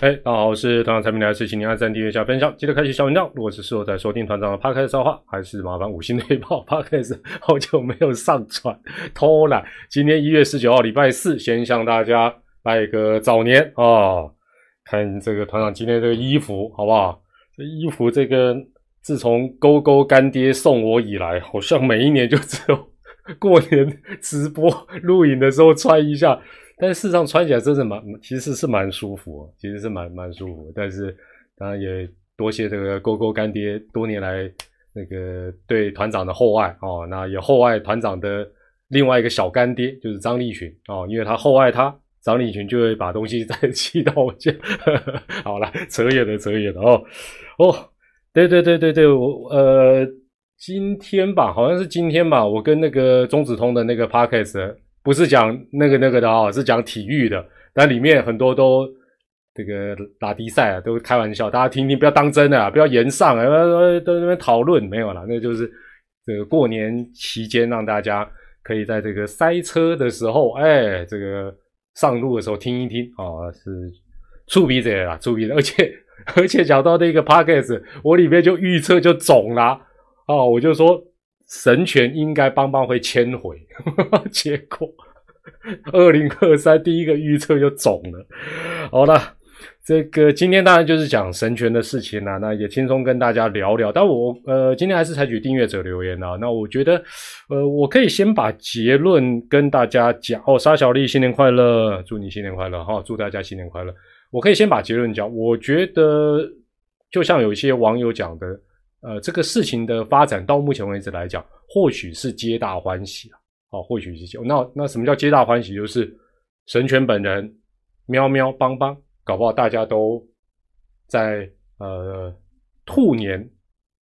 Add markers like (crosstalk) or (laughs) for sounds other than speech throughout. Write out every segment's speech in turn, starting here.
哎，大家好，我是团长产品来事，请您按赞、订阅、加分享，记得开启小铃铛。如果是事后在收听团长的 podcast 的话，还是麻烦五星推爆 (laughs) podcast。好久没有上传，偷懒。今天一月十九号，礼拜四，先向大家拜个早年啊！看这个团长今天这个衣服好不好？这衣服这个自从勾勾干爹送我以来，好像每一年就只有过年直播录影的时候穿一下。但事实上穿起来真的蛮，其实是蛮舒服，其实是蛮蛮舒服。但是当然也多谢这个勾勾干爹多年来那个对团长的厚爱哦，那也厚爱团长的另外一个小干爹就是张立群哦，因为他厚爱他，张立群就会把东西 (laughs) 再寄到我家。(laughs) 好了，扯远了，扯远了哦哦，对对对对对，我呃今天吧，好像是今天吧，我跟那个中子通的那个 podcast。不是讲那个那个的啊，是讲体育的，但里面很多都这个打比赛啊，都开玩笑，大家听听，不要当真的，不要言上啊，都在那边讨论。没有了，那就是这个过年期间让大家可以在这个塞车的时候，哎，这个上路的时候听一听。啊，是触鼻子啦，触鼻子，而且而且讲到那个 p o c k e t 我里面就预测就肿了啊，我就说。神权应该邦邦会迁回，(laughs) 结果二零二三第一个预测就肿了。好了，这个今天当然就是讲神权的事情了，那也轻松跟大家聊聊。但我呃今天还是采取订阅者留言啊，那我觉得呃我可以先把结论跟大家讲哦。沙小丽新年快乐，祝你新年快乐哈，祝大家新年快乐。我可以先把结论讲，我觉得就像有一些网友讲的。呃，这个事情的发展到目前为止来讲，或许是皆大欢喜啊。好，或许是那那什么叫皆大欢喜？就是神权本人喵喵邦邦，搞不好大家都在呃兔年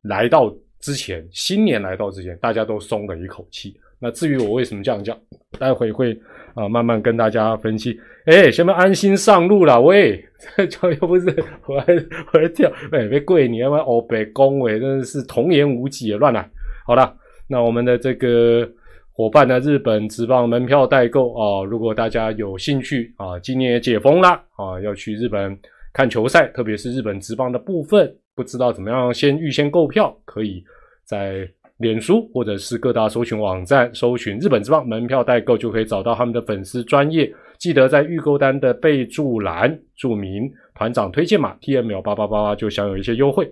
来到之前，新年来到之前，大家都松了一口气。那至于我为什么这样讲，待会会啊慢慢跟大家分析。哎，先不安心上路了？喂，(laughs) 这又不是 (laughs) 我还我还跳，哎，别跪你，要不然哦被恭维，真的是童言无忌啊，乱来。好了，那我们的这个伙伴呢，日本职棒门票代购啊，如果大家有兴趣啊，今年也解封了啊，要去日本看球赛，特别是日本职棒的部分，不知道怎么样先预先购票，可以在。脸书或者是各大搜寻网站搜寻日本之棒门票代购，就可以找到他们的粉丝专业。记得在预购单的备注栏注明团长推荐码 T M L 八八八八，就享有一些优惠。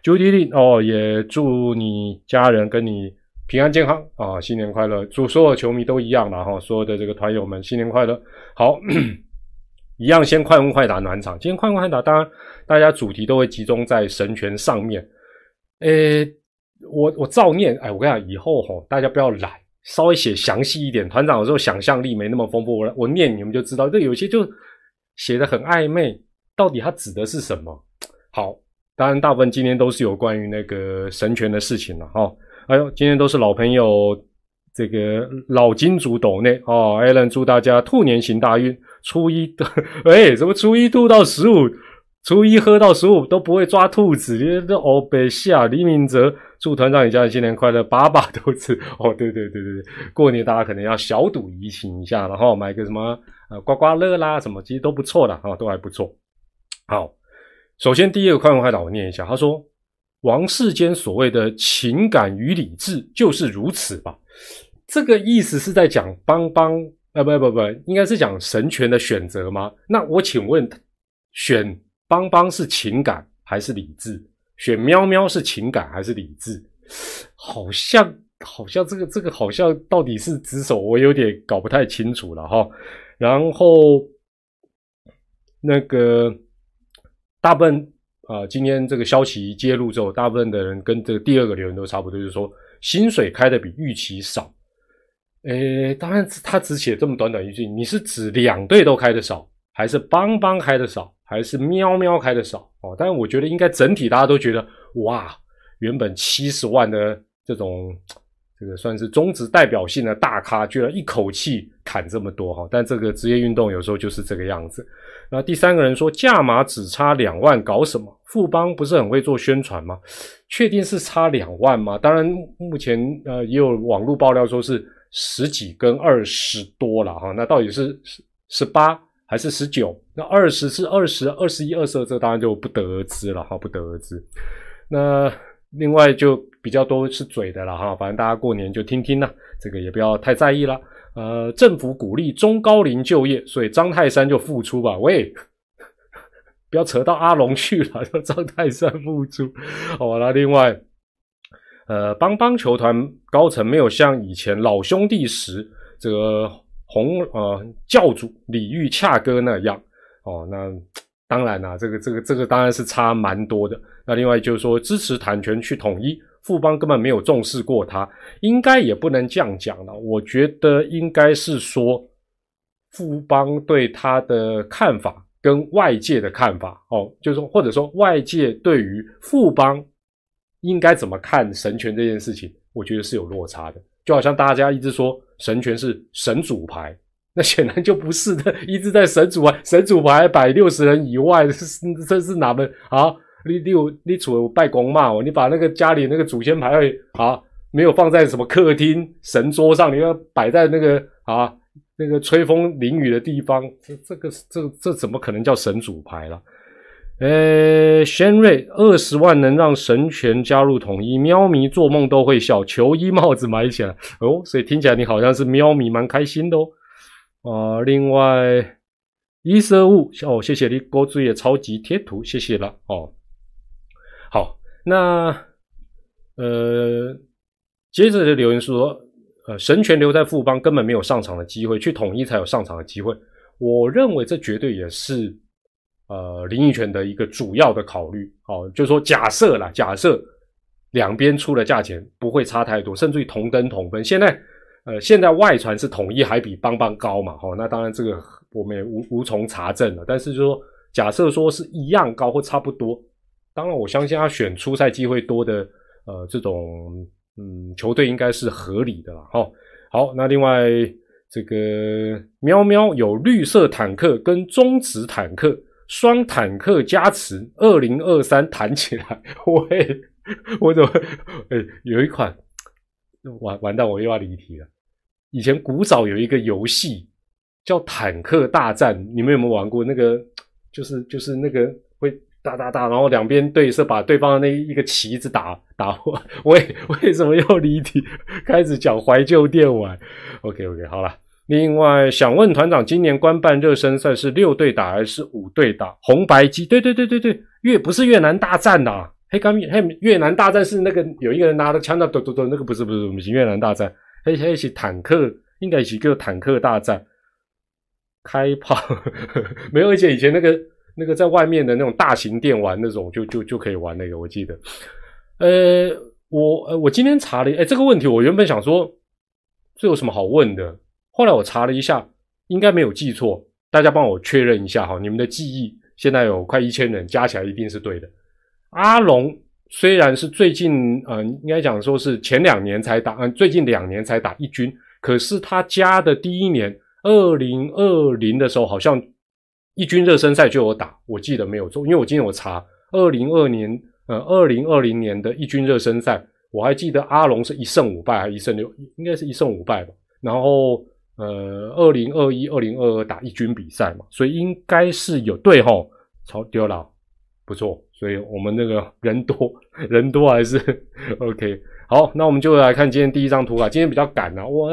朱迪丽哦，也祝你家人跟你平安健康啊，新年快乐！祝所有球迷都一样了哈，所有的这个团友们新年快乐。好，(clears throat) 一样先快问快答暖场。今天快问快答，当然大家主题都会集中在神权上面，诶。我我照念，哎，我跟你讲，以后吼，大家不要懒，稍微写详细一点。团长有时候想象力没那么丰富，我我念你们就知道。这有些就写的很暧昧，到底它指的是什么？(tsk) 好，当然大部分今天都是有关于那个神权的事情了哈。哎呦，今天都是老朋友，这个老金主斗内哦。艾伦祝大家兔年行大运，初一的 (laughs) 哎，什么初一兔到十五。初一喝到十五都不会抓兔子，你这欧北夏李明哲祝团长一家人新年快乐，把把都吃 (laughs) 哦。对对对对对，过年大家可能要小赌怡情一下，然后买个什么呃刮刮乐啦什么，其实都不错的啊，都还不错。好，首先第一个快问快答我念一下，他说王世坚所谓的情感与理智就是如此吧？这个意思是在讲邦邦呃不不不，应该是讲神权的选择吗？那我请问选？邦邦是情感还是理智？选喵喵是情感还是理智？好像好像这个这个好像到底是指手，我有点搞不太清楚了哈。然后那个大部分啊，今天这个消息揭露之后，大部分的人跟这个第二个留言都差不多，就是说薪水开的比预期少。诶，当然他只写这么短短一句，你是指两队都开的少，还是邦邦开的少？还是喵喵开的少哦，但是我觉得应该整体大家都觉得哇，原本七十万的这种这个算是中职代表性的大咖，居然一口气砍这么多哈。但这个职业运动有时候就是这个样子。那第三个人说价码只差两万，搞什么？富邦不是很会做宣传吗？确定是差两万吗？当然，目前呃也有网络爆料说是十几跟二十多了哈。那到底是十十八？还是十九？那二十是二十二十一、二十二，这当然就不得而知了哈，不得而知。那另外就比较多是嘴的了哈，反正大家过年就听听啦，这个也不要太在意了。呃，政府鼓励中高龄就业，所以张泰山就复出吧。喂，(laughs) 不要扯到阿龙去了，说张泰山复出。好了，另外，呃，帮帮球团高层没有像以前老兄弟时这个。红呃教主李玉恰哥那样哦，那当然啦，这个这个这个当然是差蛮多的。那另外就是说，支持坦权去统一，富邦根本没有重视过他，应该也不能这样讲了。我觉得应该是说，富邦对他的看法跟外界的看法哦，就是说或者说外界对于富邦应该怎么看神权这件事情，我觉得是有落差的。就好像大家一直说神权是神主牌，(laughs) 那显然就不是的，(laughs) 一直在神主牌，神主牌摆六十人以外，这是这是哪门啊？你你有你除了拜公骂我，你把那个家里那个祖先牌位啊，没有放在什么客厅神桌上，你要摆在那个啊那个吹风淋雨的地方，这这个这这怎么可能叫神主牌了？呃，轩瑞二十万能让神权加入统一，喵咪做梦都会笑，球衣帽子买起来哦，所以听起来你好像是喵咪蛮开心的哦。啊，另外一色物哦，谢谢你郭主也超级贴图，谢谢了哦。好，那呃，接着的留言说，呃，神权留在富邦根本没有上场的机会，去统一才有上场的机会。我认为这绝对也是。呃，林毅泉的一个主要的考虑，哦，就是说假设啦，假设两边出的价钱不会差太多，甚至于同等同分。现在，呃，现在外传是统一还比邦邦高嘛，哈，那当然这个我们也无无从查证了。但是就说假设说是一样高或差不多，当然我相信他选出赛机会多的，呃，这种嗯球队应该是合理的啦，哈。好，那另外这个喵喵有绿色坦克跟中职坦克。双坦克加持，二零二三弹起来，(laughs) 喂，我怎么？哎，有一款，完完蛋，我又要离题了。以前古早有一个游戏叫《坦克大战》，你们有没有玩过？那个就是就是那个会哒哒哒，然后两边对射，把对方的那一个旗子打打破。(laughs) 喂，为什么要离题？开始讲怀旧电玩。OK OK，好了。另外想问团长，今年官办热身赛是六队打还是五队打？红白机？对对对对对，越不是越南大战呐，黑刚黑越南大战是那个有一个人拿着枪的咚咚咚，那个不是不是不是越南大战，黑黑是坦克，应该是一个坦克大战，开炮 (laughs) 没有，而且以前那个那个在外面的那种大型电玩那种就就就可以玩那个，我记得，呃，我呃我今天查了，哎，这个问题我原本想说，这有什么好问的？后来我查了一下，应该没有记错，大家帮我确认一下哈，你们的记忆现在有快一千人，加起来一定是对的。阿龙虽然是最近，呃，应该讲说是前两年才打，嗯，最近两年才打一军，可是他加的第一年，二零二零的时候，好像一军热身赛就有打，我记得没有错，因为我今天我查二零二年，呃，二零二零年的一军热身赛，我还记得阿龙是一胜五败还是一胜六，应该是一胜五败吧，然后。呃，二零二一、二零二二打一军比赛嘛，所以应该是有对吼，超丢了，不错，所以我们那个人多人多还是 (laughs) OK。好，那我们就来看今天第一张图啊，今天比较赶啊，我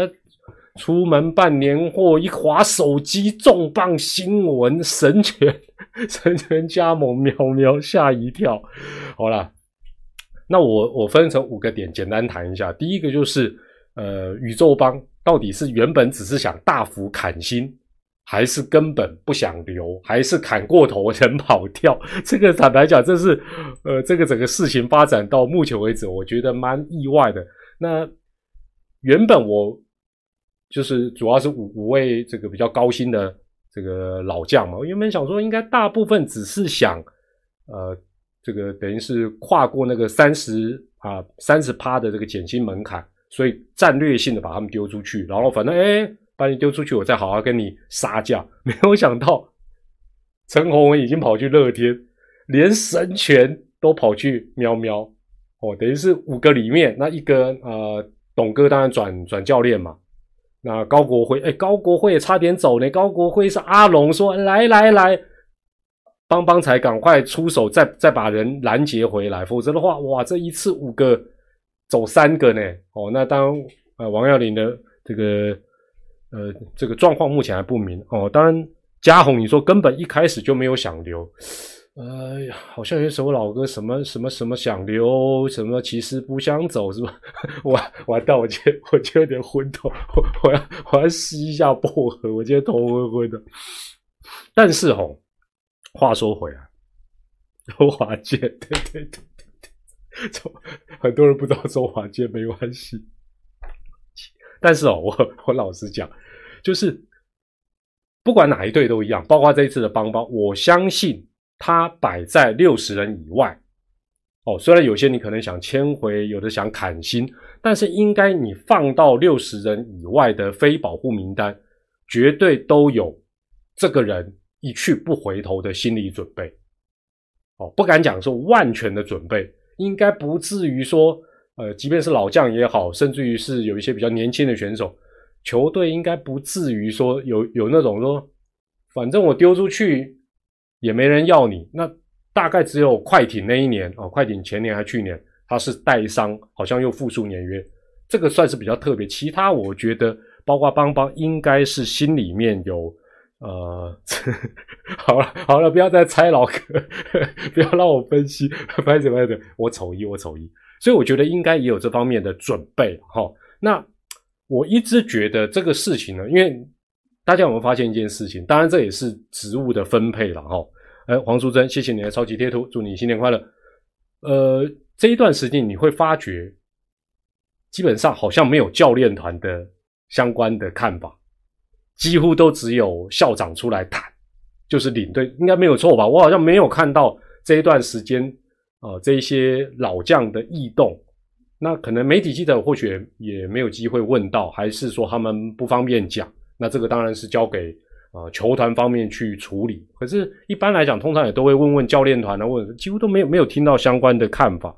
出门办年货，一划手机，重磅新闻，神权神权加盟，喵喵吓一跳。好了，那我我分成五个点，简单谈一下。第一个就是呃，宇宙帮。到底是原本只是想大幅砍薪，还是根本不想留，还是砍过头人跑掉？(laughs) 这个坦白讲，这是呃，这个整个事情发展到目前为止，我觉得蛮意外的。那原本我就是主要是五五位这个比较高薪的这个老将嘛，我原本想说应该大部分只是想呃，这个等于是跨过那个三十啊三十趴的这个减薪门槛。所以战略性的把他们丢出去，然后反正哎，把你丢出去，我再好好跟你杀价。(laughs) 没有想到陈宏文已经跑去乐天，连神权都跑去喵喵哦，等于是五个里面那一个呃，董哥当然转转教练嘛，那高国辉，哎，高国辉也差点走呢。高国辉是阿龙说来来来，帮帮才赶快出手，再再把人拦截回来，否则的话，哇，这一次五个走三个呢。哦，那当呃王耀林的这个呃这个状况目前还不明哦。当然，嘉宏你说根本一开始就没有想留。哎呀，好像有首老歌，什么什么什么想留，什么其实不想走，是吧？(laughs) 我完蛋，我今我今有点昏头，我 (laughs) 我要我要吸一下薄荷，我今天头昏昏的。但是吼，话说回来，周华健，对对对，(laughs) 很多人不知道周华健没关系，但是哦，我我老实讲，就是不管哪一队都一样，包括这一次的邦邦，我相信。他摆在六十人以外，哦，虽然有些你可能想签回，有的想砍薪，但是应该你放到六十人以外的非保护名单，绝对都有这个人一去不回头的心理准备。哦，不敢讲说万全的准备，应该不至于说，呃，即便是老将也好，甚至于是有一些比较年轻的选手，球队应该不至于说有有那种说，反正我丢出去。也没人要你，那大概只有快艇那一年哦，快艇前年还去年他是带伤，好像又复数年约，这个算是比较特别。其他我觉得，包括邦邦，应该是心里面有呃，(laughs) 好了好了，不要再猜老哥，(laughs) 不要让我分析，拍什么的，我丑一我丑一，所以我觉得应该也有这方面的准备哈。那我一直觉得这个事情呢，因为大家有没有发现一件事情？当然这也是职务的分配了哈。哎，黄淑珍，谢谢你的超级贴图，祝你新年快乐。呃，这一段时间你会发觉，基本上好像没有教练团的相关的看法，几乎都只有校长出来谈，就是领队应该没有错吧？我好像没有看到这一段时间啊，这一些老将的异动。那可能媒体记者或许也没有机会问到，还是说他们不方便讲？那这个当然是交给。啊，球团方面去处理，可是，一般来讲，通常也都会问问教练团啊，问几乎都没有没有听到相关的看法。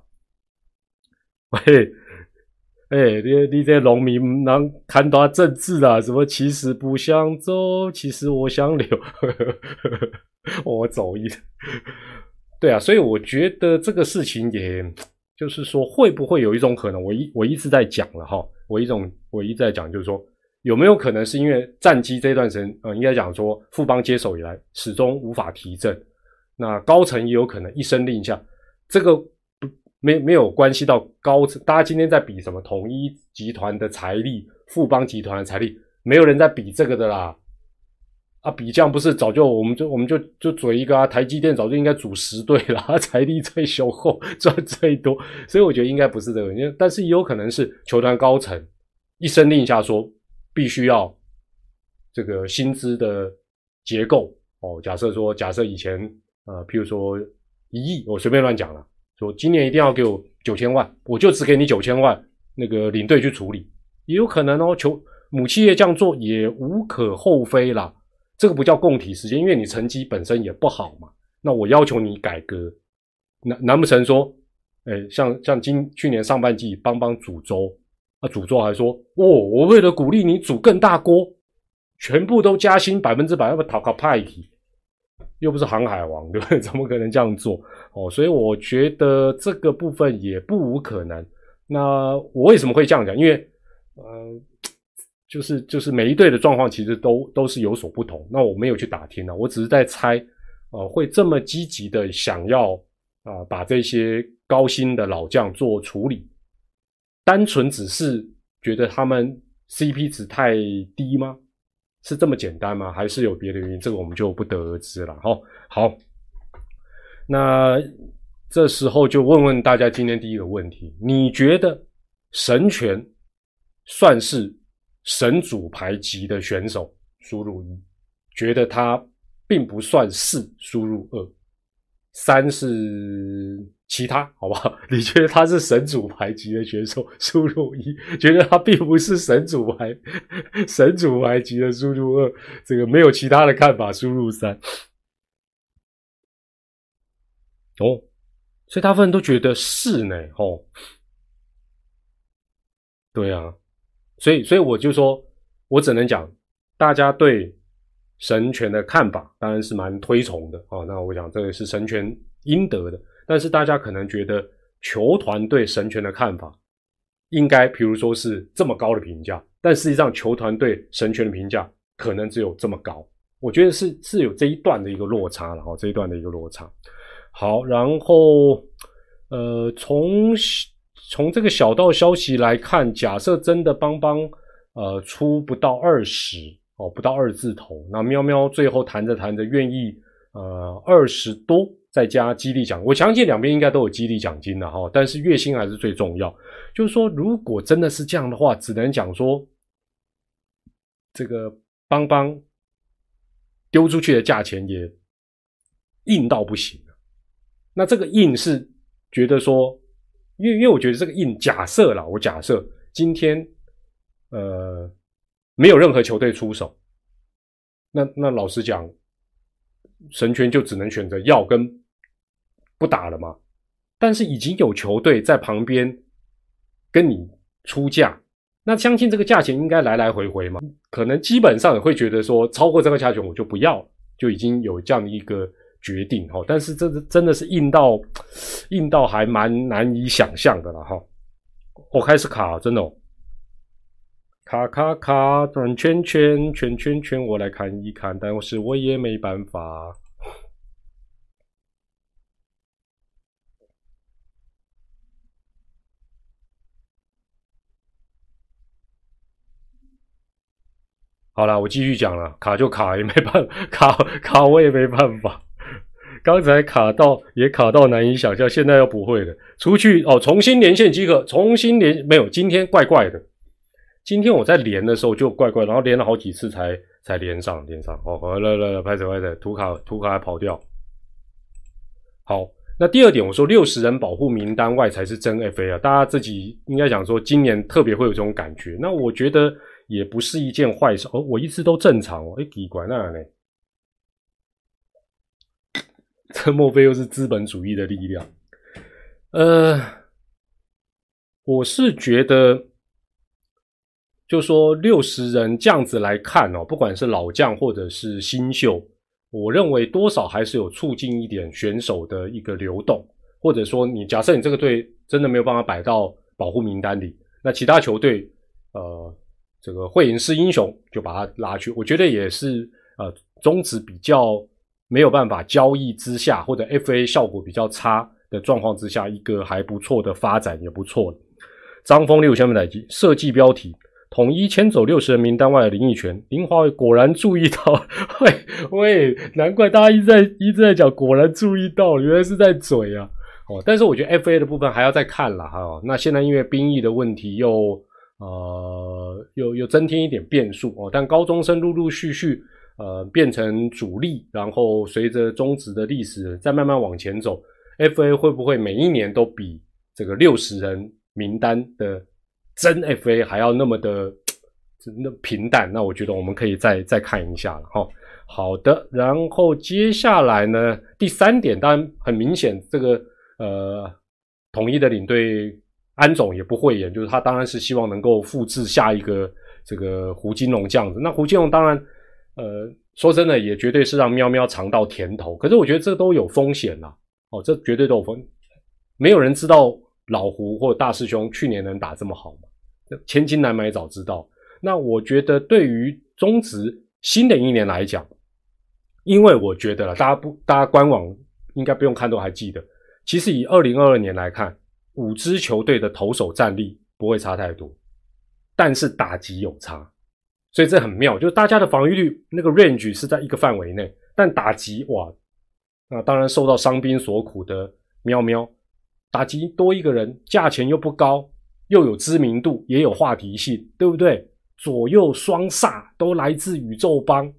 喂，你你这农民能看到政治啊？什么其实不想走，其实我想留，(laughs) 我走一。对啊，所以我觉得这个事情，也就是说，会不会有一种可能？我一我一直在讲了哈，我一种我一直在讲，就是说。有没有可能是因为战机这段时间，呃，应该讲说富邦接手以来始终无法提振，那高层也有可能一声令下，这个没没有关系到高层，大家今天在比什么统一集团的财力，富邦集团的财力，没有人在比这个的啦，啊，比这样不是早就我们就我们就就嘴一个啊，台积电早就应该组十队了，(laughs) 财力最雄厚，赚最多，所以我觉得应该不是这个，因为但是也有可能是球团高层一声令下说。必须要这个薪资的结构哦。假设说，假设以前呃，譬如说一亿，我随便乱讲了，说今年一定要给我九千万，我就只给你九千万，那个领队去处理，也有可能哦。求母企业这样做也无可厚非啦。这个不叫供体时间，因为你成绩本身也不好嘛。那我要求你改革，难难不成说，哎，像像今去年上半季帮帮煮粥。啊，主座还说：“哦，我为了鼓励你煮更大锅，全部都加薪百分之百，要不讨个派题，又不是航海王，对不对？(laughs) 怎么可能这样做？哦，所以我觉得这个部分也不无可能。那我为什么会这样讲？因为，呃，就是就是每一队的状况其实都都是有所不同。那我没有去打听啊，我只是在猜，呃，会这么积极的想要啊，把这些高薪的老将做处理。”单纯只是觉得他们 CP 值太低吗？是这么简单吗？还是有别的原因？这个我们就不得而知了。哈，好，那这时候就问问大家今天第一个问题：你觉得神权算是神主牌级的选手？输入一，觉得他并不算是输入二，三是。其他好不好？(laughs) 你觉得他是神主牌级的选手？输入一，(laughs) 觉得他并不是神主牌，(laughs) 神主牌级的输入二，这个没有其他的看法。输入三，哦，所以大部分人都觉得是呢，哦，对啊，所以所以我就说，我只能讲，大家对神权的看法当然是蛮推崇的啊。那我想这个是神权应得的，但是大家可能觉得球团对神权的看法应该，比如说是这么高的评价，但实际上球团对神权的评价可能只有这么高。我觉得是是有这一段的一个落差了哈，这一段的一个落差。好，然后呃，从从这个小道消息来看，假设真的邦邦呃出不到二十哦，不到二字头，那喵喵最后谈着谈着愿意呃二十多再加激励奖，我相信两边应该都有激励奖金的哈，但是月薪还是最重要。就是说，如果真的是这样的话，只能讲说这个邦邦。丢出去的价钱也硬到不行那这个硬是觉得说，因为因为我觉得这个硬假设了，我假设今天呃没有任何球队出手，那那老实讲，神权就只能选择要跟不打了嘛。但是已经有球队在旁边跟你出价。那相信这个价钱应该来来回回嘛，可能基本上也会觉得说超过这个价钱我就不要，就已经有这样的一个决定哈。但是这真的是硬到硬到还蛮难以想象的了哈。我开始卡，真的哦卡卡卡转圈圈圈圈圈，我来看一看，但是我也没办法。好了，我继续讲了，卡就卡，也没办法，卡卡我也没办法。刚才卡到也卡到难以想象，现在又不会了。出去哦，重新连线即可，重新连没有，今天怪怪的。今天我在连的时候就怪怪，然后连了好几次才才连上，连上。哦，来来来，拍手拍手，图卡图卡还跑掉。好，那第二点，我说六十人保护名单外才是真 FA 啊，大家自己应该想说，今年特别会有这种感觉。那我觉得。也不是一件坏事哦，我一直都正常哦，哎，奇怪那呢？这莫非又是资本主义的力量？呃，我是觉得，就说六十人这样子来看哦，不管是老将或者是新秀，我认为多少还是有促进一点选手的一个流动，或者说你假设你这个队真的没有办法摆到保护名单里，那其他球队呃。这个会影是英雄，就把他拉去。我觉得也是，呃，中职比较没有办法交易之下，或者 FA 效果比较差的状况之下，一个还不错的发展也不错张峰六千分代机设计标题：统一迁走六十人名单外的林奕泉。林华伟果然注意到，(laughs) 喂喂，难怪大家一直在一直在讲，果然注意到，原来是在嘴啊。哦，但是我觉得 FA 的部分还要再看了哈。那现在因为兵役的问题又。呃，又又增添一点变数哦。但高中生陆陆续续呃变成主力，然后随着中职的历史再慢慢往前走，FA 会不会每一年都比这个六十人名单的真 FA 还要那么的那平淡？那我觉得我们可以再再看一下了哈。好的，然后接下来呢，第三点当然很明显，这个呃统一的领队。安总也不会演，就是他当然是希望能够复制下一个这个胡金龙这样子。那胡金龙当然，呃，说真的也绝对是让喵喵尝到甜头。可是我觉得这都有风险呐，哦，这绝对都有风，没有人知道老胡或大师兄去年能打这么好嘛？千金难买早知道。那我觉得对于中职新的一年来讲，因为我觉得了，大家不，大家官网应该不用看都还记得，其实以二零二二年来看。五支球队的投手战力不会差太多，但是打击有差，所以这很妙，就是大家的防御率那个 range 是在一个范围内，但打击哇，那当然受到伤兵所苦的喵喵，打击多一个人，价钱又不高，又有知名度，也有话题性，对不对？左右双煞都来自宇宙帮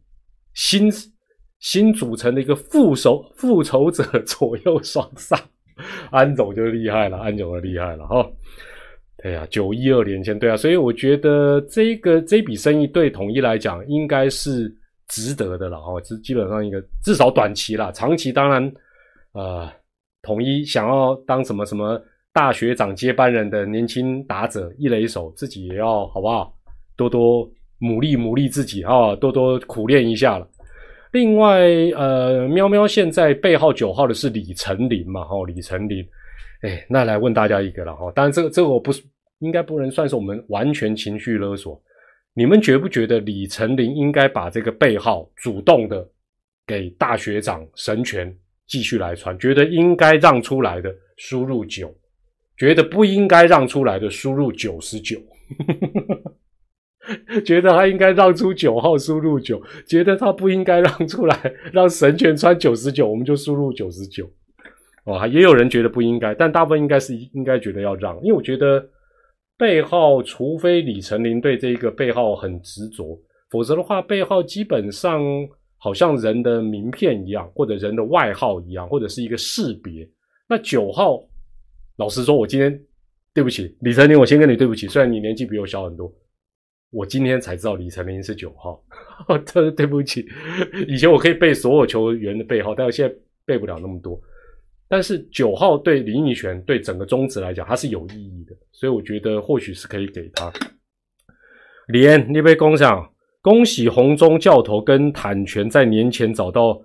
新新组成的一个复仇复仇者 (laughs) 左右双煞。安总就厉害了，安总就厉害了哈。对呀，九一二连签，对啊，所以我觉得这个这笔生意对统一来讲应该是值得的了哈。基基本上一个至少短期啦，长期当然呃，统一想要当什么什么大学长接班人的年轻打者一垒手，自己也要好不好？多多努力努力自己啊，多多苦练一下了。另外，呃，喵喵现在背号九号的是李成林嘛？哦，李成林，哎，那来问大家一个了哈。当然，这个这个我不是应该不能算是我们完全情绪勒索。你们觉不觉得李成林应该把这个背号主动的给大学长神权继续来传？觉得应该让出来的输入九。觉得不应该让出来的输入九十九，(laughs) (laughs) 觉得他应该让出九号输入九，觉得他不应该让出来 (laughs) 让神权穿九十九，我们就输入九十九。哦，也有人觉得不应该，但大部分应该是应该觉得要让，因为我觉得背号，除非李成林对这个背号很执着，否则的话，背号基本上好像人的名片一样，或者人的外号一样，或者是一个识别。那九号。老实说，我今天对不起李成林，我先跟你对不起。虽然你年纪比我小很多，我今天才知道李成林是九号，(laughs) 真对不起。以前我可以背所有球员的背号，但是现在背不了那么多。但是九号对林奕泉对整个中职来讲，它是有意义的，所以我觉得或许是可以给他。连你被恭上，恭喜红中教头跟坦权在年前找到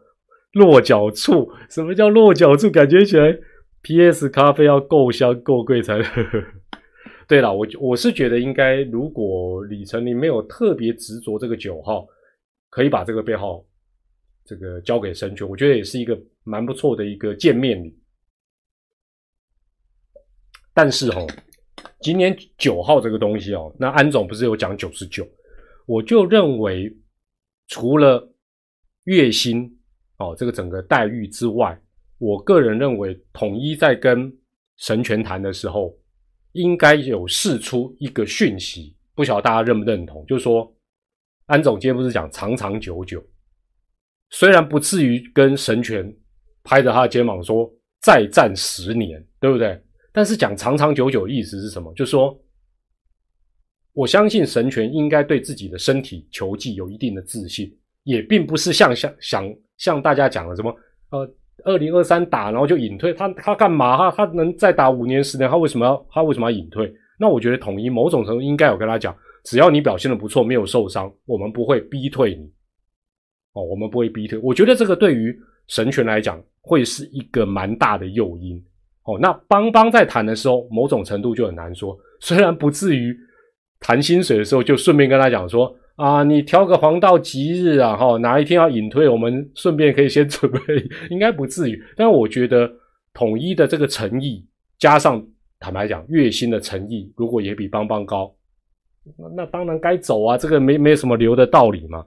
落脚处。什么叫落脚处？感觉起来。P.S. 咖啡要够香够贵才。呵呵对了，我我是觉得应该，如果李成林没有特别执着这个九号，可以把这个背号这个交给神权，我觉得也是一个蛮不错的一个见面礼。但是哦，今年九号这个东西哦，那安总不是有讲九十九，我就认为除了月薪哦这个整个待遇之外。我个人认为，统一在跟神权谈的时候，应该有释出一个讯息，不晓得大家认不认同？就是说，安总今天不是讲长长久久，虽然不至于跟神权拍着他的肩膀说再战十年，对不对？但是讲长长久久的意思是什么？就是说，我相信神权应该对自己的身体球技有一定的自信，也并不是像像想像大家讲的什么呃。二零二三打，然后就隐退，他他干嘛？他他能再打五年十年？他为什么要他为什么要隐退？那我觉得统一某种程度应该有跟他讲，只要你表现的不错，没有受伤，我们不会逼退你。哦，我们不会逼退。我觉得这个对于神权来讲，会是一个蛮大的诱因。哦，那邦邦在谈的时候，某种程度就很难说，虽然不至于谈薪水的时候就顺便跟他讲说。啊，你挑个黄道吉日啊，哈，哪一天要隐退，我们顺便可以先 (laughs) 准备，应该不至于。但我觉得统一的这个诚意，加上坦白讲月薪的诚意，如果也比邦邦高，那那当然该走啊，这个没没什么留的道理嘛。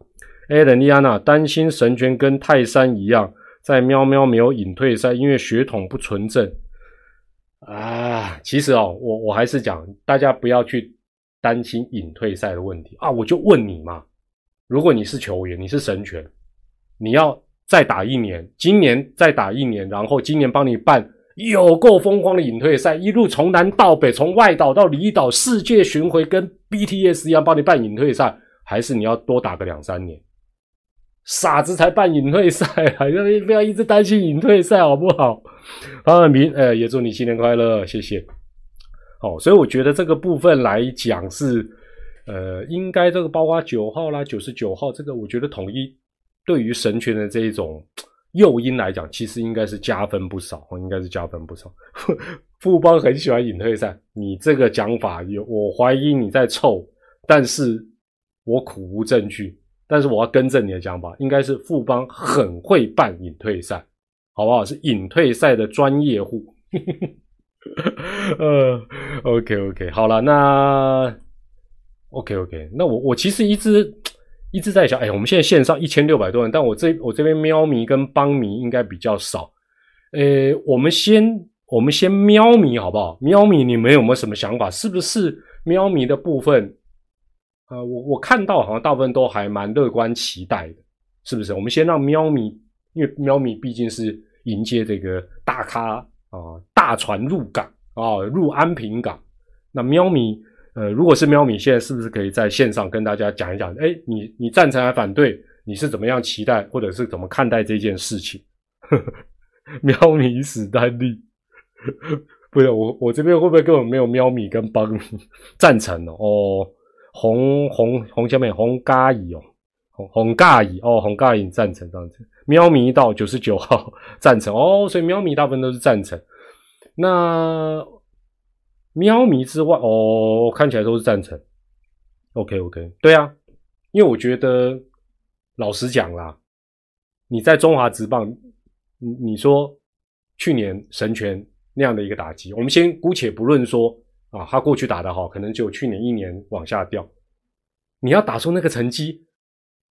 艾伦利安娜担心神权跟泰山一样，在喵喵没有隐退赛，因为血统不纯正啊。其实哦，我我还是讲，大家不要去。担心隐退赛的问题啊，我就问你嘛，如果你是球员，你是神权，你要再打一年，今年再打一年，然后今年帮你办有够疯狂的隐退赛，一路从南到北，从外岛到离岛，世界巡回，跟 BTS 一样帮你办隐退赛，还是你要多打个两三年？傻子才办隐退赛啊！(laughs) 不要一直担心隐退赛，好不好？方文明，呃，也祝你新年快乐，谢谢。哦，所以我觉得这个部分来讲是，呃，应该这个包括九号啦、九十九号这个，我觉得统一对于神权的这一种诱因来讲，其实应该是加分不少，应该是加分不少。(laughs) 富邦很喜欢隐退赛，你这个讲法有，我怀疑你在凑，但是我苦无证据，但是我要更正你的讲法，应该是富邦很会办隐退赛，好不好？是隐退赛的专业户。(laughs) (laughs) 呃，OK OK，好了，那 OK OK，那我我其实一直一直在想，哎，我们现在线上一千六百多人，但我这我这边喵迷跟邦迷应该比较少。呃，我们先我们先喵迷好不好？喵迷，你们有没有什么想法？是不是喵迷的部分？呃，我我看到好像大部分都还蛮乐观期待的，是不是？我们先让喵迷，因为喵迷毕竟是迎接这个大咖。啊，大船入港啊，入安平港。那喵米，呃，如果是喵米，现在是不是可以在线上跟大家讲一讲？哎，你你赞成还反对？你是怎么样期待，或者是怎么看待这件事情？(laughs) 喵米史丹利，(laughs) 不是我，我这边会不会根本没有喵米跟邦 (laughs) 赞成哦？红红红下面红咖喱哦，洪洪嘉怡哦，洪嘉怡赞成这样子。喵咪到九十九号赞成哦，所以喵咪大部分都是赞成。那喵咪之外哦，看起来都是赞成。OK OK，对啊，因为我觉得老实讲啦，你在中华职棒，你你说去年神权那样的一个打击，我们先姑且不论说啊，他过去打的好，可能就去年一年往下掉。你要打出那个成绩，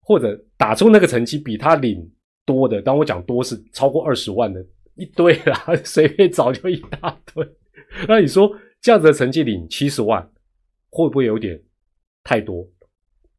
或者打出那个成绩比他领多的，当我讲多是超过二十万的一堆啦，(laughs) 随便找就一大堆。(laughs) 那你说这样子的成绩领七十万，会不会有点太多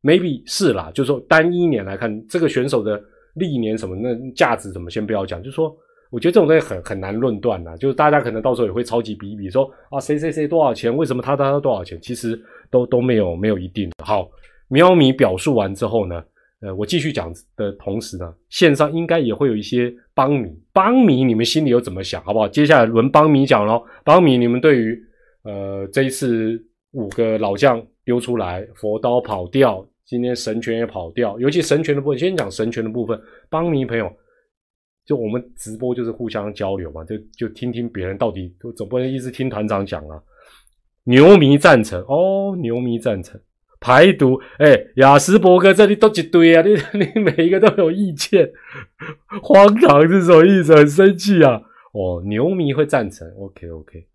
？Maybe 是啦，就是说单一年来看，这个选手的历年什么那价值什么先不要讲，就是说。我觉得这种东西很很难论断呐，就是大家可能到时候也会超级比一比，说啊谁谁谁多少钱，为什么他他多少钱，其实都都没有没有一定的。好，喵咪表述完之后呢，呃，我继续讲的同时呢，线上应该也会有一些帮迷，帮迷你们心里有怎么想，好不好？接下来轮帮迷讲喽，帮迷你们对于呃这一次五个老将丢出来，佛刀跑掉，今天神拳也跑掉，尤其神拳的部分，先讲神拳的部分，帮迷朋友。就我们直播就是互相交流嘛，就就听听别人到底，总不能一直听团长讲啊。牛迷赞成哦，牛迷赞成排毒。哎，雅斯伯格这里都一堆啊，你 (laughs) 你每一个都有意见，(laughs) 荒唐是什么意思？很生气啊。哦，牛迷会赞成，OK OK。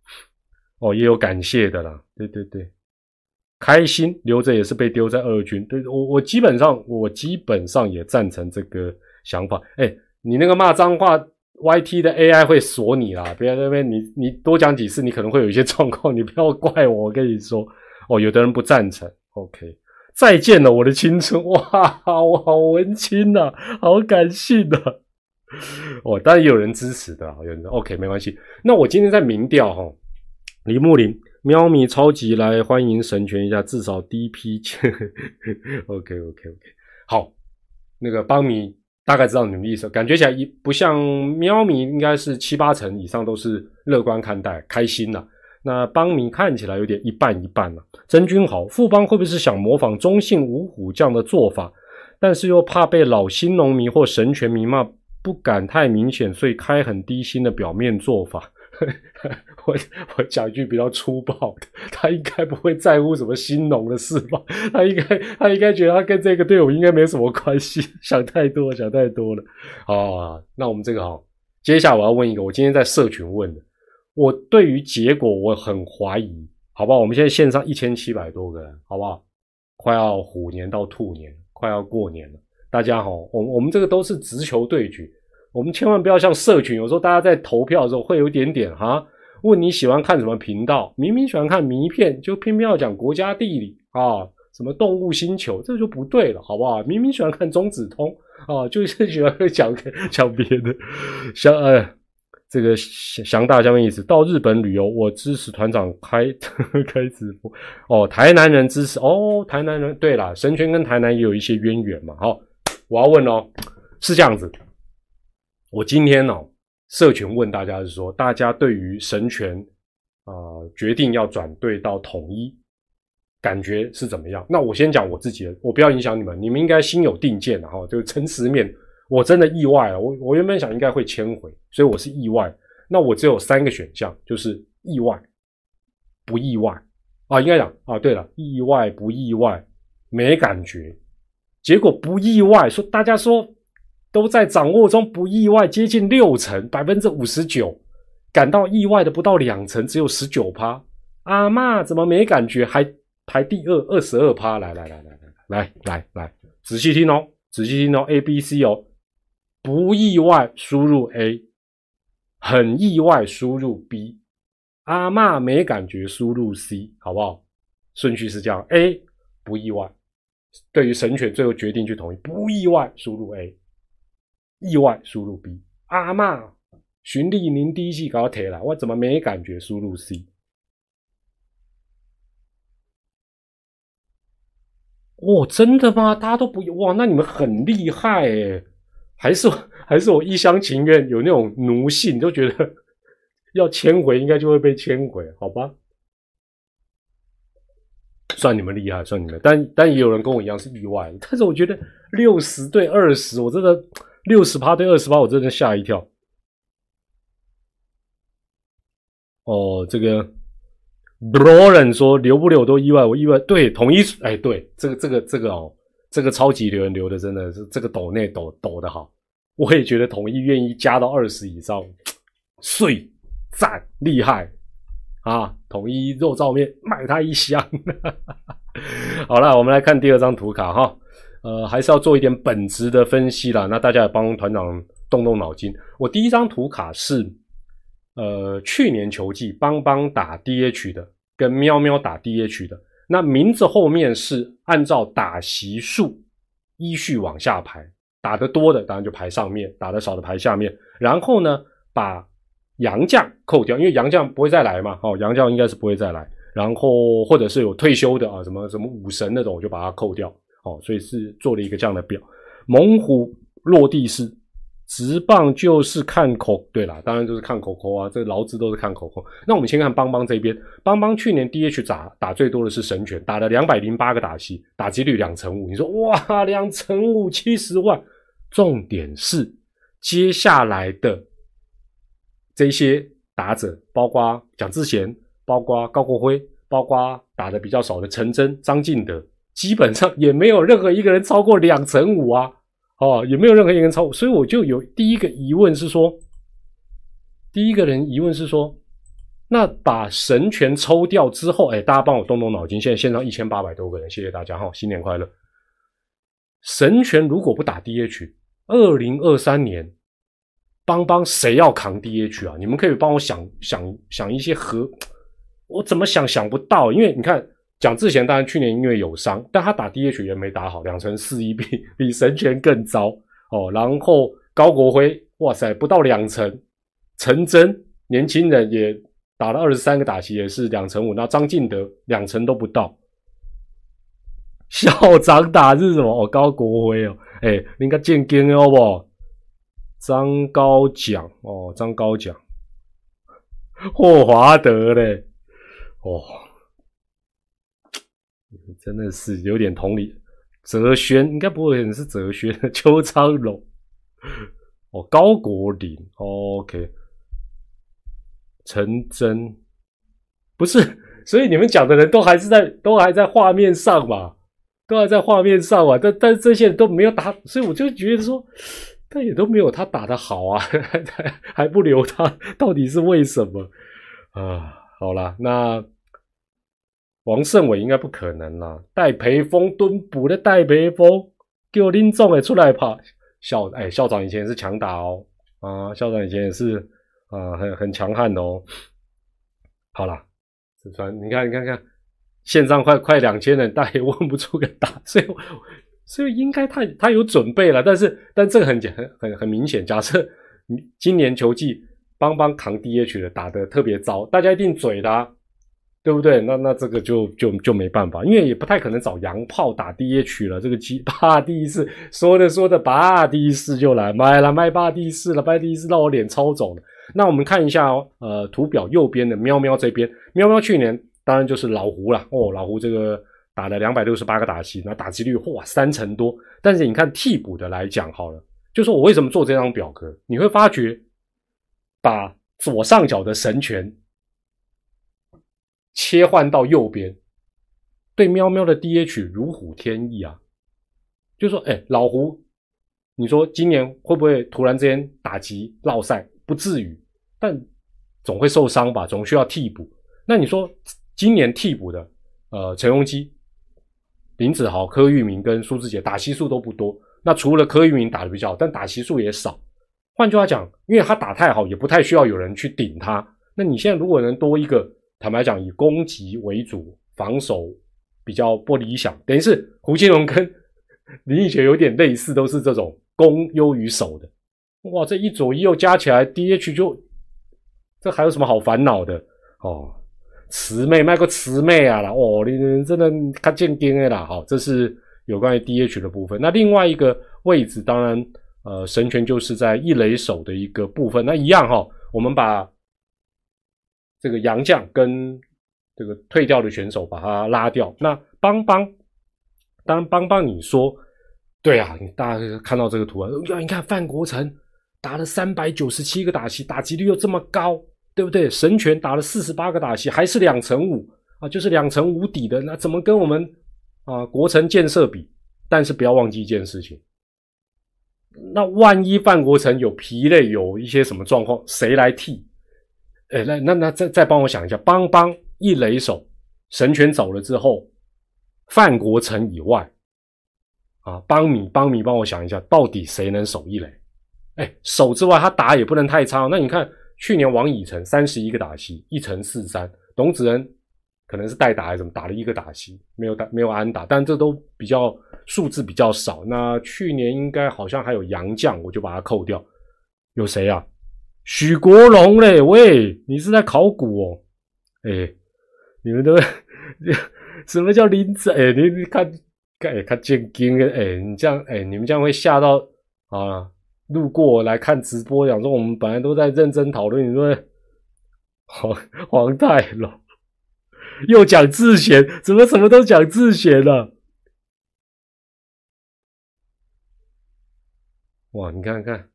哦，也有感谢的啦，对对对，开心留着也是被丢在二军。对我我基本上我基本上也赞成这个想法。哎。你那个骂脏话，YT 的 AI 会锁你啦！不要那边，你你多讲几次，你可能会有一些状况，你不要怪我。我跟你说，哦，有的人不赞成。OK，再见了，我的青春！哇，我好文青呐，好感性呐。哦，当然有人支持的，有人 OK，没关系。那我今天在民调哈，李木林喵咪超级来欢迎神权一下，至少第一批。(laughs) OK OK OK，好，那个邦米。大概知道你们的意思，感觉起来一不像喵咪，应该是七八成以上都是乐观看待、开心的。那邦民看起来有点一半一半了。曾君豪，富邦会不会是想模仿中信五虎将的做法，但是又怕被老新农迷或神权迷骂，不敢太明显，所以开很低薪的表面做法？(laughs) 我我讲一句比较粗暴的，他应该不会在乎什么新农的事吧？(laughs) 他应该他应该觉得他跟这个队伍应该没什么关系，(laughs) 想太多想太多了。好，那我们这个哈，接下来我要问一个，我今天在社群问的，我对于结果我很怀疑，好不好？我们现在线上一千七百多个人，好不好？快要虎年到兔年，快要过年了，大家好，我我们这个都是直球对决。我们千万不要像社群，有时候大家在投票的时候会有一点点哈，问你喜欢看什么频道，明明喜欢看迷片，就偏偏要讲国家地理啊，什么动物星球，这就不对了，好不好？明明喜欢看中子通啊，就是喜欢讲讲别的。像呃，这个祥大下面意思，到日本旅游，我支持团长开 (laughs) 开直播哦。台南人支持哦，台南人对了，神权跟台南也有一些渊源嘛。好，我要问哦，是这样子。我今天呢，社群问大家是说，大家对于神权啊决定要转队到统一，感觉是怎么样？那我先讲我自己的，我不要影响你们，你们应该心有定见的哈。就是诚实面，我真的意外了。我我原本想应该会迁回，所以我是意外。那我只有三个选项，就是意外、不意外啊，应该讲啊，对了，意外不意外，没感觉。结果不意外，说大家说。都在掌握中，不意外，接近六成，百分之五十九。感到意外的不到两成，只有十九趴。阿妈怎么没感觉？还排第二，二十二趴。来来来来来来来来，仔细听哦，仔细听哦。A、B、C 哦，不意外，输入 A；很意外，输入 B；阿妈没感觉，输入 C，好不好？顺序是这样：A 不意外，对于神犬最后决定去同意，不意外，输入 A。意外输入 B，阿妈循例您第一季搞铁了，我怎么没感觉？输入 C，哇，真的吗？大家都不哇，那你们很厉害诶还是 (laughs) 还是我一厢情愿，有那种奴性，就觉得要迁回应该就会被迁回，好吧？算你们厉害，算你们。但但也有人跟我一样是意外，(laughs) 但是我觉得六十对二十，我真的六十趴对二十八，我真的吓一跳。哦，这个 b r o r e n 说留不留都意外，我意外。对，统一，哎，对，这个这个这个哦，这个超级留言留的真的是这个抖内抖抖的好，我也觉得统一愿意加到二十以上，碎赞厉害啊！统一肉燥面买他一箱。(laughs) 好了，我们来看第二张图卡哈，呃，还是要做一点本质的分析啦。那大家也帮团长动动脑筋。我第一张图卡是。呃，去年球季邦邦打 DH 的，跟喵喵打 DH 的，那名字后面是按照打席数依序往下排，打得多的当然就排上面，打得少的排下面。然后呢，把杨将扣掉，因为杨将不会再来嘛，哦，杨将应该是不会再来。然后或者是有退休的啊，什么什么武神那种，我就把它扣掉。哦，所以是做了一个这样的表。猛虎落地式。直棒就是看口，对啦，当然就是看口口啊，这劳资都是看口口。那我们先看邦邦这边，邦邦去年 DH 打打最多的是神拳，打了两百零八个打席，打击率两成五。你说哇，两成五七十万，重点是接下来的这些打者，包括蒋志贤，包括高国辉，包括打的比较少的陈真、张进德，基本上也没有任何一个人超过两成五啊。哦，也没有任何一个人超，所以我就有第一个疑问是说，第一个人疑问是说，那把神权抽掉之后，哎，大家帮我动动脑筋。现在线上一千八百多个人，谢谢大家哈，新年快乐。神权如果不打 DH，二零二三年邦邦谁要扛 DH 啊？你们可以帮我想想想一些和，我怎么想想不到，因为你看。蒋志贤当然去年因为有伤，但他打 DH 也没打好，两成四一比比神权更糟哦。然后高国辉，哇塞，不到两成。陈真年轻人也打了二十三个打席，也是两成五。那张进德两成都不到。校长打是什么？哦，高国辉哦，哎，应该见根哦不？张高奖哦，张高奖，霍华德嘞，哦。(laughs) 真的是有点同理，哲轩应该不会是哲轩，(laughs) 邱昌龙 (laughs) 哦，高国林，OK，陈真不是，所以你们讲的人都还是在，都还在画面上嘛，都还在画面上嘛，但但这些人都没有打，所以我就觉得说，但也都没有他打的好啊，还还不留他，到底是为什么啊？好了，那。王胜伟应该不可能啦，戴培峰蹲补的戴培峰，叫林总也出来跑校哎，校长以前也是强打哦，啊，校长以前也是啊，很很强悍哦。好了，子川，你看，你看看，线上快快两千人，但也问不出个答案，(laughs) 所以所以应该他他有准备了，但是但这个很很很很明显，假设今年球季邦邦扛 DH 的打的特别糟，大家一定嘴他。对不对？那那这个就就就没办法，因为也不太可能找洋炮打 DH 了。这个鸡 (laughs) 巴第一次说着说着，叭第一次就来买了卖八第一次了，卖第一次让我脸超肿了。那我们看一下哦，呃，图表右边的喵喵这边，喵喵去年当然就是老胡了哦，老胡这个打了两百六十八个打席，那打击率哇三成多。但是你看替补的来讲好了，就说我为什么做这张表格，你会发觉把左上角的神权。切换到右边，对喵喵的 DH 如虎添翼啊！就说，哎，老胡，你说今年会不会突然之间打击落赛？不至于，但总会受伤吧，总需要替补。那你说今年替补的，呃，陈荣基、林子豪、柯玉明跟苏志杰打席数都不多。那除了柯玉明打的比较好，但打席数也少。换句话讲，因为他打太好，也不太需要有人去顶他。那你现在如果能多一个。坦白讲，以攻击为主，防守比较不理想。等于是胡金龙跟 (laughs) 林奕杰有点类似，都是这种攻优于守的。哇，这一左一右加起来，DH 就这还有什么好烦恼的哦？慈妹卖个慈妹啊啦！哦，你真的看见颠的啦！好，这是有关于 DH 的部分。那另外一个位置，当然呃，神权就是在一垒手的一个部分。那一样哈，我们把。这个杨将跟这个退掉的选手把他拉掉。那邦邦，当然邦邦，你说对啊，你大家看到这个图啊，你看范国成打了三百九十七个打席，打击率又这么高，对不对？神拳打了四十八个打席，还是两成五啊，就是两成五底的，那怎么跟我们啊国城建设比？但是不要忘记一件事情。那万一范国成有疲累，有一些什么状况，谁来替？哎，那那那再再帮我想一下，邦邦一垒手神拳走了之后，范国成以外，啊，邦米邦米帮我想一下，到底谁能守一垒？哎，守之外，他打也不能太差。那你看去年王以诚三十一个打席，一成四三，董子仁可能是代打还是怎么，打了一个打席，没有打没有安打，但这都比较。数字比较少，那去年应该好像还有杨将，我就把它扣掉。有谁啊？许国龙嘞？喂，你是在考古哦？哎，你们都 (laughs) 什么叫林子？哎，你你看，看看见金哎，你这样哎，你们这样会吓到啊？路过来看直播，讲说我们本来都在认真讨论，你说 (laughs) 黄黄太龙 (laughs) 又讲自贤，怎么什么都讲自贤了？哇，你看看，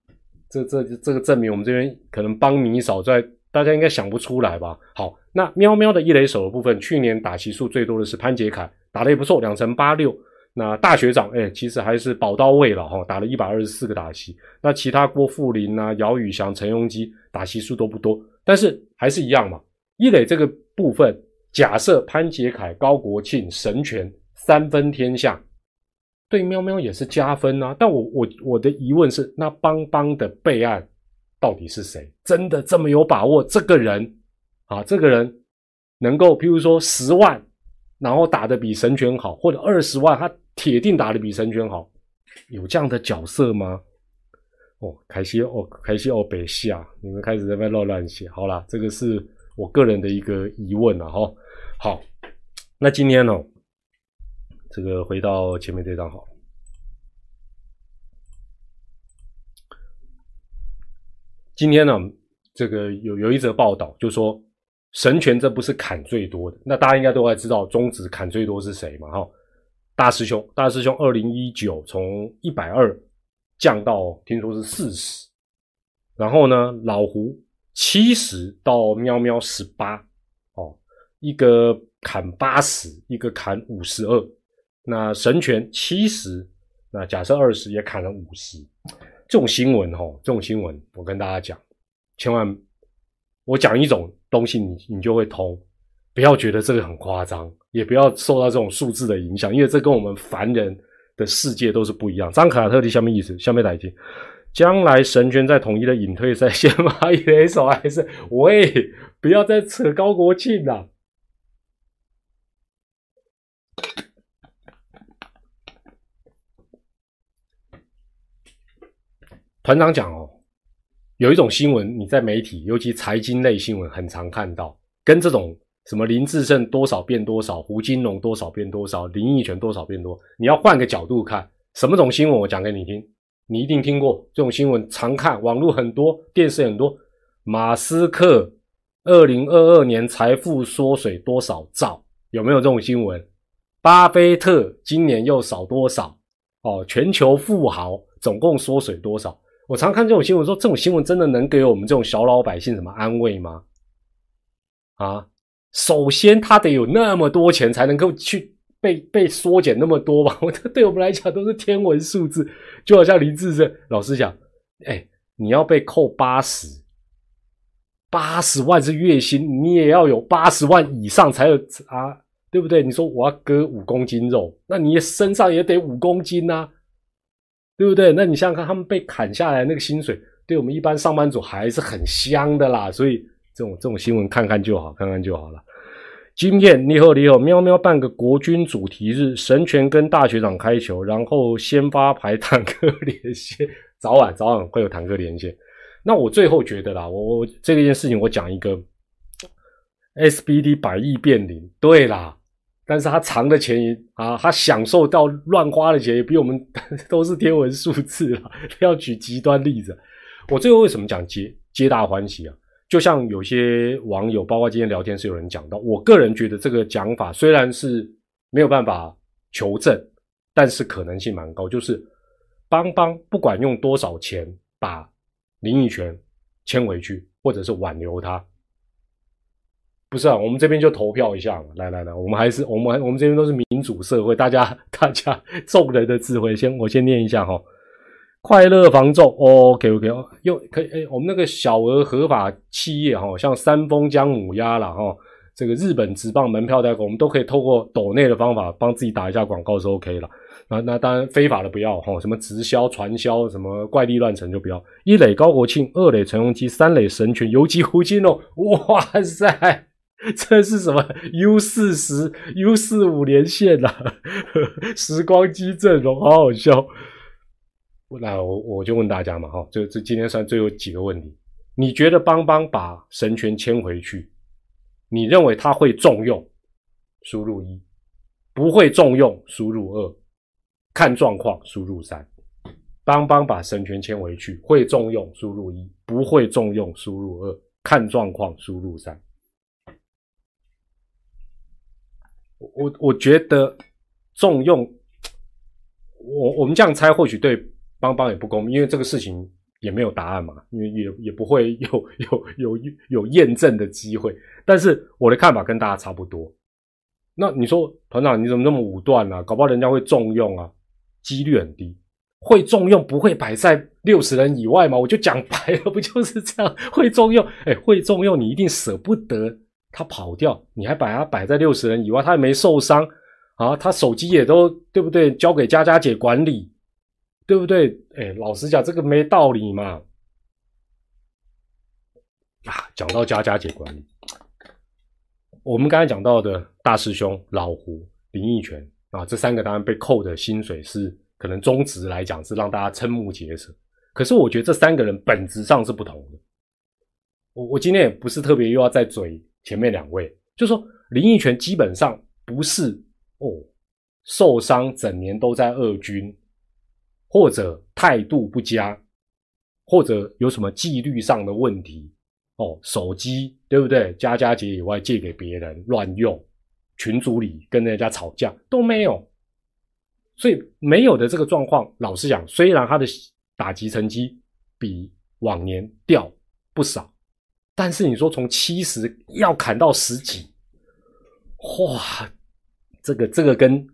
这这这个证明我们这边可能帮米少在，大家应该想不出来吧？好，那喵喵的一垒手的部分，去年打席数最多的是潘杰凯，打的也不错，两成八六。那大学长，哎，其实还是宝到位了哈，打了一百二十四个打席。那其他郭富林啊、姚宇翔、陈庸基打席数都不多，但是还是一样嘛。一垒这个部分，假设潘杰凯、高国庆、神权三分天下。对喵喵也是加分啊，但我我我的疑问是，那邦邦的备案到底是谁？真的这么有把握？这个人啊，这个人能够，譬如说十万，然后打的比神拳好，或者二十万，他铁定打的比神拳好，有这样的角色吗？哦，凯西哦，凯西哦，北西啊，你们开始在那乱乱写，好啦，这个是我个人的一个疑问了哈。好，那今天呢？这个回到前面这张好。今天呢，这个有有一则报道，就说神权这不是砍最多的，那大家应该都还知道中指砍最多是谁嘛？哈，大师兄，大师兄，二零一九从一百二降到听说是四十，然后呢，老胡七十到喵喵十八，哦，一个砍八十，一个砍五十二。那神权七十，那假设二十也砍了五十，这种新闻哈，这种新闻我跟大家讲，千万我讲一种东西，你你就会通，不要觉得这个很夸张，也不要受到这种数字的影响，因为这跟我们凡人的世界都是不一样。张卡特的下面意思，下面来听，将来神权在统一的隐退赛，先发一垒手还是 (laughs) 喂，不要再扯高国庆了。团长讲哦，有一种新闻，你在媒体，尤其财经类新闻，很常看到，跟这种什么林志胜多少变多少，胡金龙多少变多少，林奕泉多少变多，你要换个角度看，什么种新闻？我讲给你听，你一定听过这种新闻，常看，网络很多，电视很多。马斯克二零二二年财富缩水多少兆？有没有这种新闻？巴菲特今年又少多少？哦，全球富豪总共缩水多少？我常看这种新闻，说这种新闻真的能给我们这种小老百姓什么安慰吗？啊，首先他得有那么多钱才能够去被被缩减那么多吧？我 (laughs) 这对我们来讲都是天文数字，就好像林志胜老师讲，哎，你要被扣八十，八十万是月薪，你也要有八十万以上才有啊，对不对？你说我要割五公斤肉，那你身上也得五公斤呐。对不对？那你想想看，他们被砍下来那个薪水，对我们一般上班族还是很香的啦。所以这种这种新闻看看就好，看看就好了。今天你好你好，喵喵办个国军主题日，神权跟大学长开球，然后先发排坦克连线，早晚早晚会有坦克连线。那我最后觉得啦，我我这件事情我讲一个，SBD 百亿变零，对啦。但是他藏的钱也啊，他享受到乱花的钱也比我们 (laughs) 都是天文数字了。(laughs) 要举极端例子，我最后为什么讲皆皆大欢喜啊？就像有些网友，包括今天聊天是有人讲到，我个人觉得这个讲法虽然是没有办法求证，但是可能性蛮高，就是邦邦不管用多少钱把林奕泉签回去，或者是挽留他。不是啊，我们这边就投票一下嘛。来来来，我们还是我们我们这边都是民主社会，大家 (laughs) 大家众人的智慧。先我先念一下哈，快乐防重，OK OK 哦，又可以哎，我们那个小额合法企业哈，像三丰姜母鸭啦哈，这个日本直棒门票代购，我们都可以透过抖内的方法帮自己打一下广告是 OK 了。那那当然非法的不要哈，什么直销传销，什么怪力乱神就不要。一垒高国庆，二垒陈荣基，三垒神拳游击胡金哦，哇塞！这是什么 U 四十 U 四五连线呐？(laughs) 时光机阵容好好笑。那我我就问大家嘛，哈，这这今天算最后几个问题。你觉得邦邦把神权签回去，你认为他会重用？输入一，不会重用，输入二，看状况，输入三。邦邦把神权签回去，会重用，输入一，不会重用，输入二，看状况，输入三。我我觉得重用我我们这样猜或许对邦邦也不公平，因为这个事情也没有答案嘛，因为也也不会有有有有验证的机会。但是我的看法跟大家差不多。那你说团长你怎么那么武断呢？搞不好人家会重用啊，几率很低。会重用不会摆在六十人以外吗？我就讲白了，不就是这样？会重用，哎，会重用你一定舍不得。他跑掉，你还把他摆在六十人以外，他也没受伤啊，他手机也都对不对？交给佳佳姐管理，对不对？哎，老实讲，这个没道理嘛。啊，讲到佳佳姐管理，我们刚才讲到的大师兄老胡、林奕泉啊，这三个当然被扣的薪水是可能中值来讲是让大家瞠目结舌，可是我觉得这三个人本质上是不同的。我我今天也不是特别又要再嘴。前面两位就说林奕泉基本上不是哦受伤整年都在二军，或者态度不佳，或者有什么纪律上的问题哦，手机对不对？佳佳姐以外借给别人乱用，群组里跟人家吵架都没有，所以没有的这个状况，老实讲，虽然他的打击成绩比往年掉不少。但是你说从七十要砍到十几，哇，这个这个跟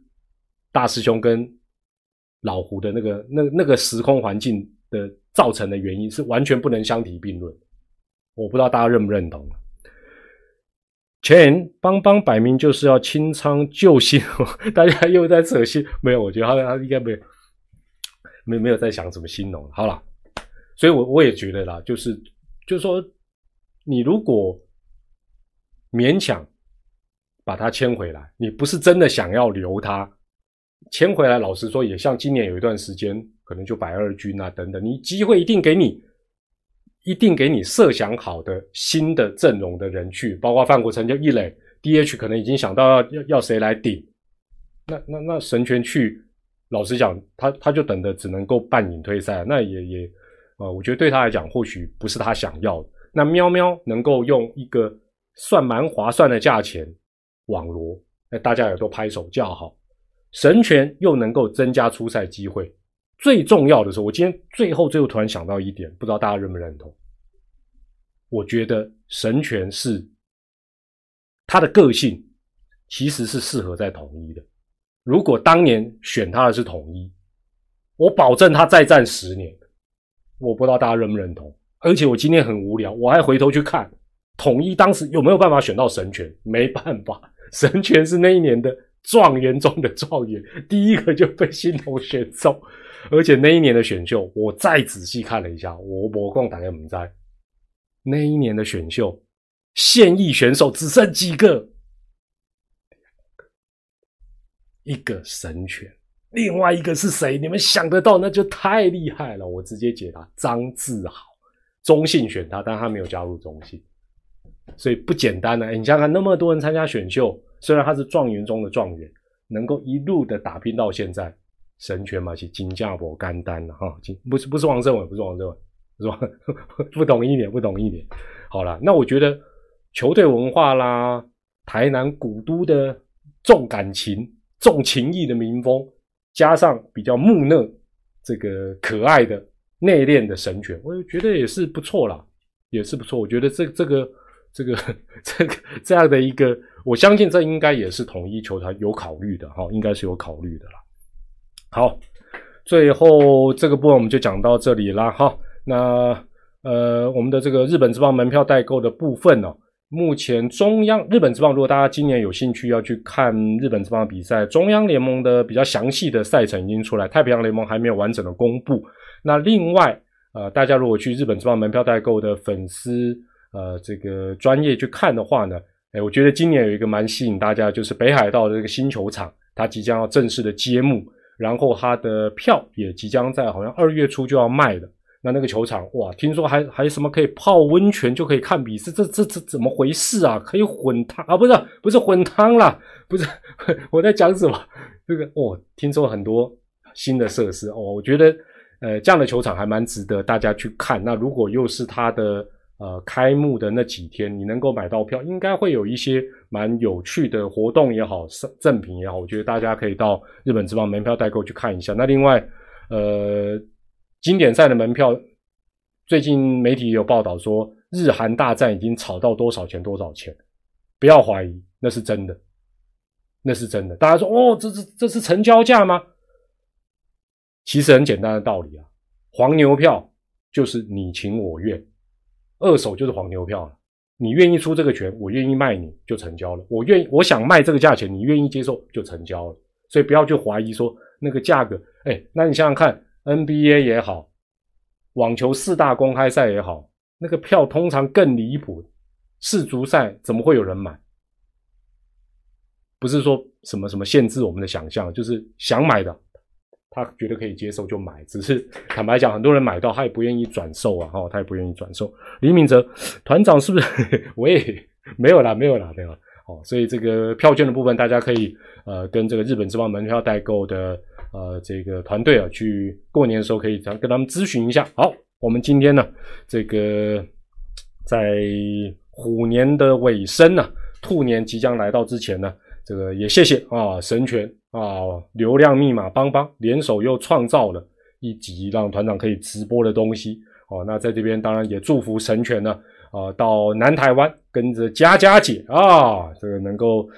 大师兄跟老胡的那个那那个时空环境的造成的原因是完全不能相提并论。我不知道大家认不认同。钱邦邦摆明就是要清仓救星，大家又在扯新，没有？我觉得他他应该没有没没有在想什么新农。好了，所以我我也觉得啦，就是就是说。你如果勉强把他签回来，你不是真的想要留他签回来。老实说，也像今年有一段时间，可能就百二军啊等等，你机会一定给你，一定给你设想好的新的阵容的人去，包括范国成就一垒，DH 可能已经想到要要要谁来顶。那那那神权去，老实讲，他他就等的只能够半隐退赛，那也也呃，我觉得对他来讲，或许不是他想要的。那喵喵能够用一个算蛮划算的价钱网罗，那大家也都拍手叫好。神权又能够增加出赛机会，最重要的是，我今天最后最后突然想到一点，不知道大家认不认同？我觉得神权是他的个性其实是适合在统一的。如果当年选他的是统一，我保证他再战十年。我不知道大家认不认同。而且我今天很无聊，我还回头去看统一当时有没有办法选到神权？没办法，神权是那一年的状元中的状元，第一个就被新同选中。而且那一年的选秀，我再仔细看了一下，我我共打开门在那一年的选秀，现役选手只剩几个，一个神权，另外一个是谁？你们想得到？那就太厉害了！我直接解答：张志豪。中信选他，但他没有加入中信，所以不简单呢。你想想看，那么多人参加选秀，虽然他是状元中的状元，能够一路的打拼到现在，神权嘛，是金价博干单了哈。不是不是王胜伟，不是王胜伟，是吧？(laughs) 不懂一点，不懂一点。好了，那我觉得球队文化啦，台南古都的重感情、重情义的民风，加上比较木讷、这个可爱的、内敛的神拳，我觉得也是不错啦，也是不错。我觉得这这个这个这个这样的一个，我相信这应该也是统一球团有考虑的哈，应该是有考虑的啦。好，最后这个部分我们就讲到这里啦哈。那呃，我们的这个日本之棒门票代购的部分呢，目前中央日本之棒，如果大家今年有兴趣要去看日本之棒比赛，中央联盟的比较详细的赛程已经出来，太平洋联盟还没有完整的公布。那另外呃，大家如果去日本之棒门票代购的粉丝呃这个专业去看的话呢，哎，我觉得今年有一个蛮吸引大家，就是北海道的这个新球场，它即将要正式的揭幕，然后它的票也即将在好像二月初就要卖了。那那个球场哇，听说还还有什么可以泡温泉就可以看比赛，这这这怎么回事啊？可以混汤啊？不是不是混汤啦，不是 (laughs) 我在讲什么？这个哦，听说很多新的设施哦，我觉得呃这样的球场还蛮值得大家去看。那如果又是它的呃开幕的那几天，你能够买到票，应该会有一些蛮有趣的活动也好，赠赠品也好，我觉得大家可以到日本之邦门票代购去看一下。那另外呃。经典赛的门票，最近媒体有报道说，日韩大战已经炒到多少钱？多少钱？不要怀疑，那是真的，那是真的。大家说，哦，这是这是成交价吗？其实很简单的道理啊，黄牛票就是你情我愿，二手就是黄牛票了。你愿意出这个权，我愿意卖你就成交了。我愿意，我想卖这个价钱，你愿意接受就成交了。所以不要去怀疑说那个价格，哎，那你想想看。NBA 也好，网球四大公开赛也好，那个票通常更离谱。世足赛怎么会有人买？不是说什么什么限制我们的想象，就是想买的，他觉得可以接受就买。只是坦白讲，很多人买到他也不愿意转售啊，哈，他也不愿意转售。李敏哲团长是不是？(laughs) 我也没有啦，没有啦，没有啦。哦，所以这个票券的部分，大家可以呃跟这个日本之邦门票代购的。呃，这个团队啊，去过年的时候可以跟他们咨询一下。好，我们今天呢，这个在虎年的尾声呢，兔年即将来到之前呢，这个也谢谢啊神权啊流量密码帮帮联手又创造了一集让团长可以直播的东西哦。那在这边当然也祝福神权呢啊到南台湾跟着佳佳姐啊，这个能够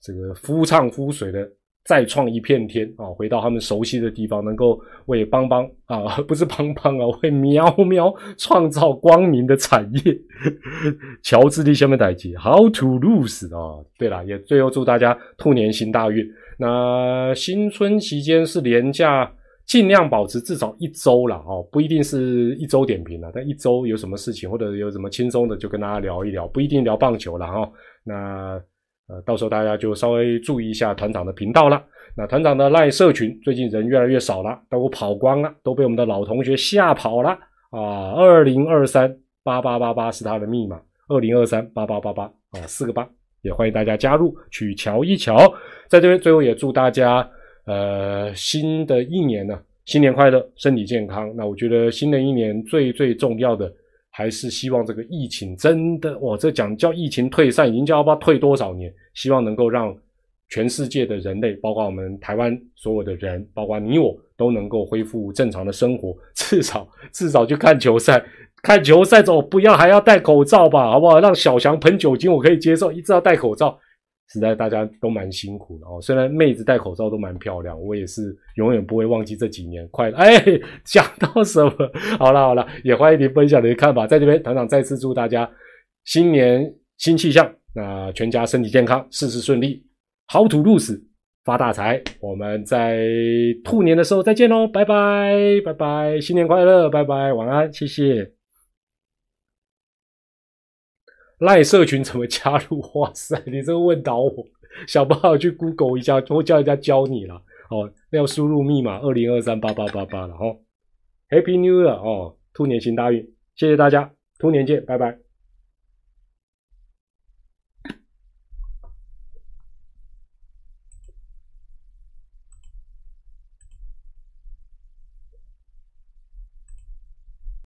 这个夫唱妇随的。再创一片天啊！回到他们熟悉的地方，能够为邦邦啊，(laughs) 不是邦邦啊，为喵喵创造光明的产业。(laughs) 乔治的下面代记，How to lose 啊！对了，也最后祝大家兔年行大运。那新春期间是连假，尽量保持至少一周了哦，不一定是一周点评了，但一周有什么事情或者有什么轻松的，就跟大家聊一聊，不一定聊棒球了哈。那。呃，到时候大家就稍微注意一下团长的频道了。那团长的赖社群最近人越来越少了，都跑光了，都被我们的老同学吓跑了啊！二零二三八八八八是他的密码，二零二三八八八八啊，四个八，也欢迎大家加入去瞧一瞧。在这边最后也祝大家呃新的一年呢，新年快乐，身体健康。那我觉得新的一年最最重要的。还是希望这个疫情真的，哇，这讲叫疫情退散，已经叫不知道退多少年。希望能够让全世界的人类，包括我们台湾所有的人，包括你我，都能够恢复正常的生活。至少至少去看球赛，看球赛走，不要还要戴口罩吧，好不好？让小强喷酒精，我可以接受，一直要戴口罩。实在大家都蛮辛苦的哦，虽然妹子戴口罩都蛮漂亮，我也是永远不会忘记这几年快乐。哎，讲到什么？好了好了，也欢迎你分享你的看法。在这边，团长再次祝大家新年新气象，那全家身体健康，事事顺利，好土入死，发大财。我们在兔年的时候再见喽，拜拜拜拜，新年快乐，拜拜，晚安，谢谢。赖社群怎么加入？哇塞，你这个问倒我，想办法去 Google 一下，我叫人家教你了。哦，要输入密码二零二三八八八八了。哦。Happy New Year 哦，兔年行大运，谢谢大家，兔年见，拜拜。